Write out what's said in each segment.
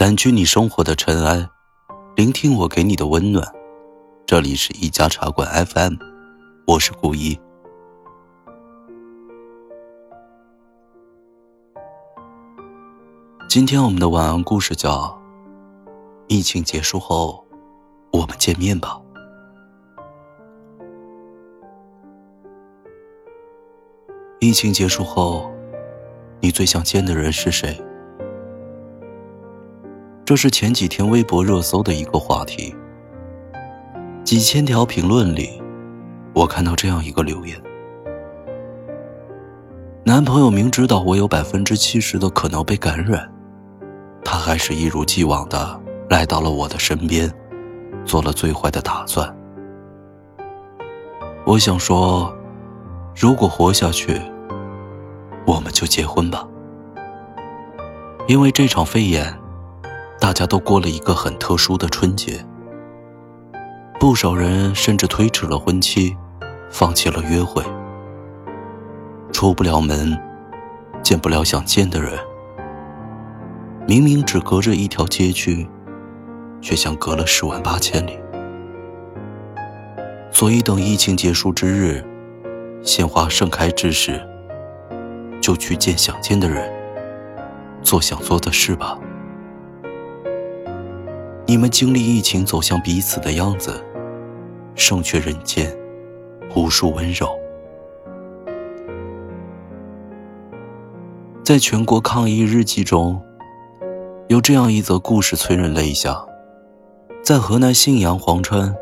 掸去你生活的尘埃，聆听我给你的温暖。这里是一家茶馆 FM，我是顾一。今天我们的晚安故事叫《疫情结束后，我们见面吧》。疫情结束后，你最想见的人是谁？这是前几天微博热搜的一个话题。几千条评论里，我看到这样一个留言：男朋友明知道我有百分之七十的可能被感染，他还是一如既往的来到了我的身边，做了最坏的打算。我想说，如果活下去，我们就结婚吧，因为这场肺炎。大家都过了一个很特殊的春节，不少人甚至推迟了婚期，放弃了约会，出不了门，见不了想见的人。明明只隔着一条街区，却像隔了十万八千里。所以，等疫情结束之日，鲜花盛开之时，就去见想见的人，做想做的事吧。你们经历疫情走向彼此的样子，胜却人间无数温柔。在全国抗疫日记中，有这样一则故事催人泪下。在河南信阳潢川，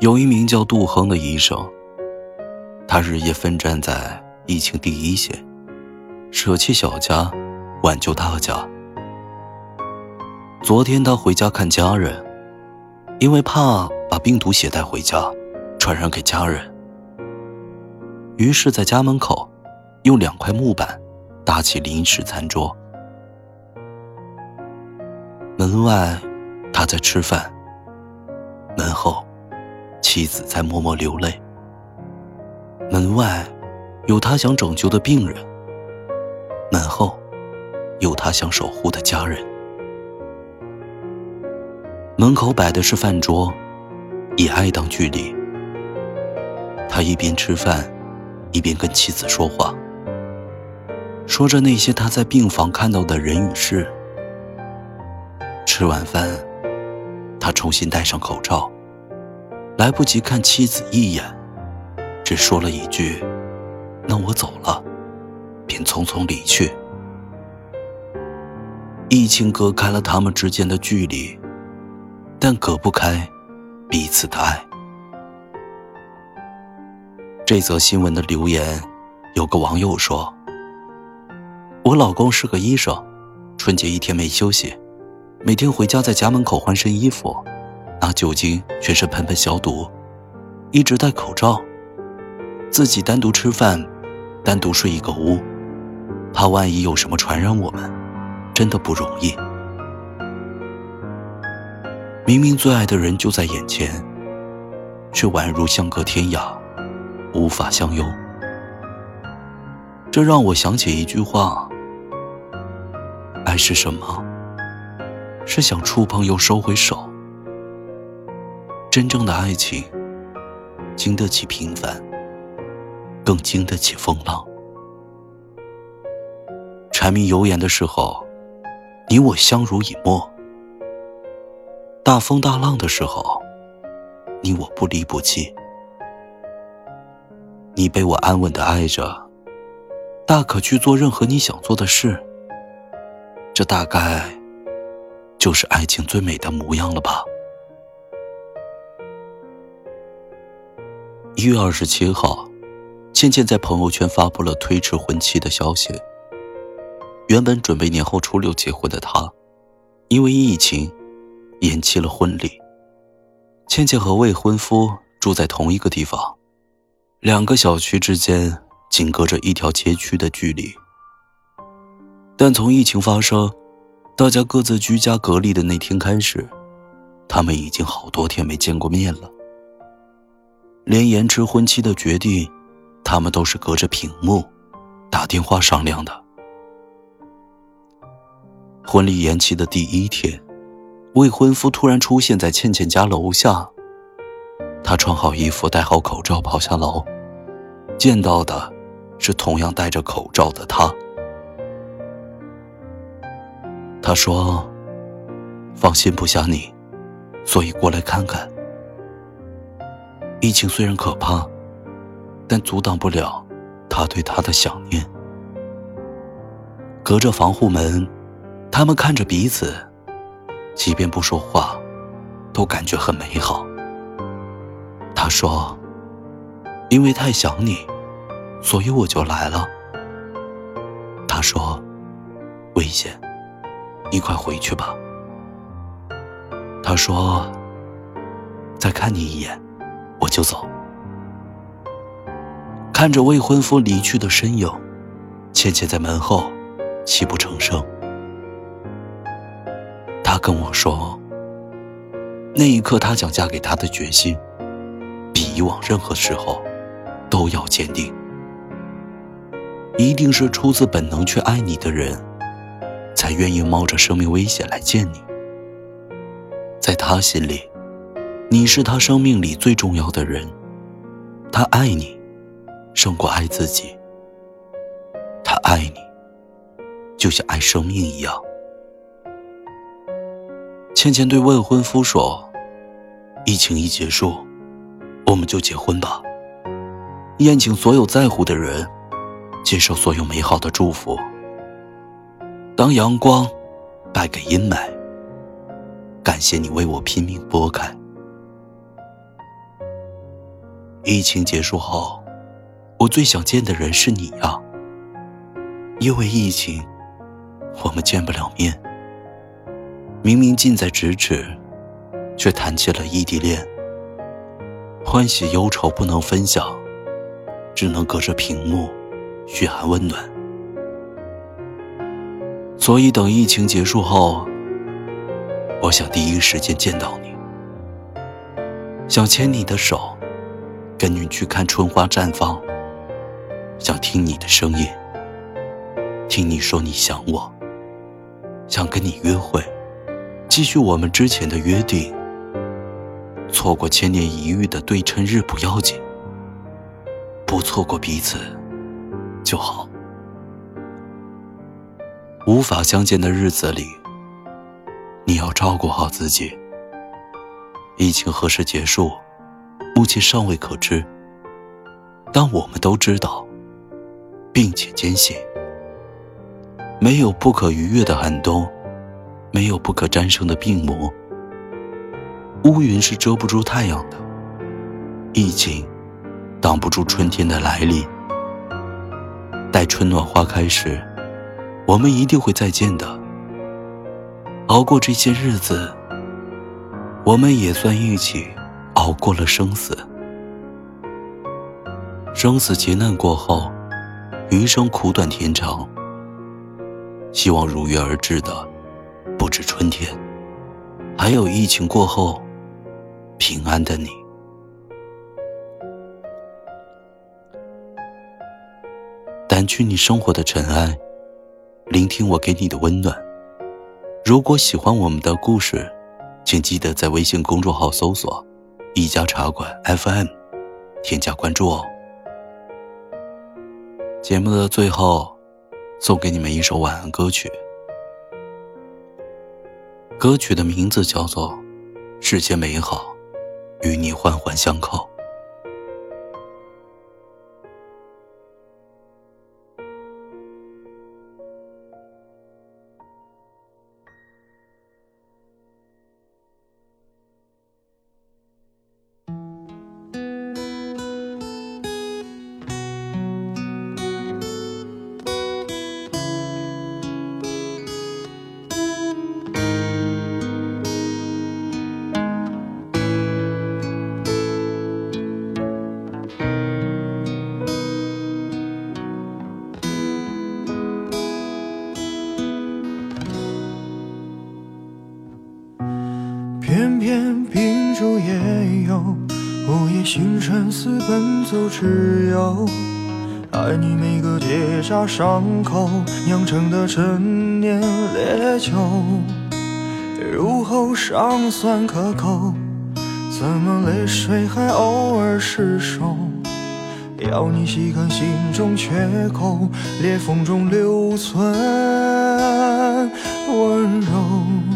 有一名叫杜亨的医生，他日夜奋战在疫情第一线，舍弃小家，挽救大家。昨天他回家看家人，因为怕把病毒携带回家，传染给家人，于是，在家门口用两块木板搭起临时餐桌。门外，他在吃饭；门后，妻子在默默流泪。门外，有他想拯救的病人；门后，有他想守护的家人。门口摆的是饭桌，以爱当距离。他一边吃饭，一边跟妻子说话，说着那些他在病房看到的人与事。吃完饭，他重新戴上口罩，来不及看妻子一眼，只说了一句：“那我走了。”便匆匆离去。疫情隔开了他们之间的距离。但隔不开彼此的爱。这则新闻的留言，有个网友说：“我老公是个医生，春节一天没休息，每天回家在家门口换身衣服，拿酒精全身喷喷消毒，一直戴口罩，自己单独吃饭，单独睡一个屋，怕万一有什么传染我们，真的不容易。”明明最爱的人就在眼前，却宛如相隔天涯，无法相拥。这让我想起一句话：爱是什么？是想触碰又收回手。真正的爱情，经得起平凡，更经得起风浪。柴米油盐的时候，你我相濡以沫。大风大浪的时候，你我不离不弃。你被我安稳的爱着，大可去做任何你想做的事。这大概就是爱情最美的模样了吧。一月二十七号，倩倩在朋友圈发布了推迟婚期的消息。原本准备年后初六结婚的她，因为疫情。延期了婚礼。倩倩和未婚夫住在同一个地方，两个小区之间仅隔着一条街区的距离。但从疫情发生，大家各自居家隔离的那天开始，他们已经好多天没见过面了。连延迟婚期的决定，他们都是隔着屏幕打电话商量的。婚礼延期的第一天，未婚夫突然出现在倩倩家楼下。他穿好衣服，戴好口罩，跑下楼，见到的是同样戴着口罩的他。他说：“放心不下你，所以过来看看。疫情虽然可怕，但阻挡不了他对他的想念。隔着防护门，他们看着彼此，即便不说话，都感觉很美好。”他说：“因为太想你，所以我就来了。”他说：“危险。”你快回去吧。他说：“再看你一眼，我就走。”看着未婚夫离去的身影，倩倩在门后泣不成声。他跟我说：“那一刻，他想嫁给他的决心，比以往任何时候都要坚定。一定是出自本能去爱你的人。”才愿意冒着生命危险来见你。在他心里，你是他生命里最重要的人，他爱你，胜过爱自己。他爱你，就像爱生命一样。倩倩对未婚夫说：“疫情一结束，我们就结婚吧。宴请所有在乎的人，接受所有美好的祝福。”当阳光败给阴霾，感谢你为我拼命拨开。疫情结束后，我最想见的人是你呀。因为疫情，我们见不了面。明明近在咫尺，却谈起了异地恋。欢喜忧愁不能分享，只能隔着屏幕嘘寒问暖。所以，等疫情结束后，我想第一时间见到你，想牵你的手，跟你去看春花绽放，想听你的声音，听你说你想我，想跟你约会，继续我们之前的约定。错过千年一遇的对称日不要紧，不错过彼此就好。无法相见的日子里，你要照顾好自己。疫情何时结束，目前尚未可知。但我们都知道，并且坚信，没有不可逾越的寒冬，没有不可战胜的病魔。乌云是遮不住太阳的，疫情挡不住春天的来临。待春暖花开时。我们一定会再见的。熬过这些日子，我们也算一起熬过了生死。生死劫难过后，余生苦短天长。希望如约而至的，不止春天，还有疫情过后平安的你。掸去你生活的尘埃。聆听我给你的温暖。如果喜欢我们的故事，请记得在微信公众号搜索“一家茶馆 FM”，添加关注哦。节目的最后，送给你们一首晚安歌曲。歌曲的名字叫做《世间美好，与你环环相扣》。偏偏秉烛夜游，午夜星辰似奔走之友。爱你每个结痂伤口酿成的陈年烈酒，入喉尚算可口，怎么泪水还偶尔失守？要你细看心中缺口，裂缝中留存温柔。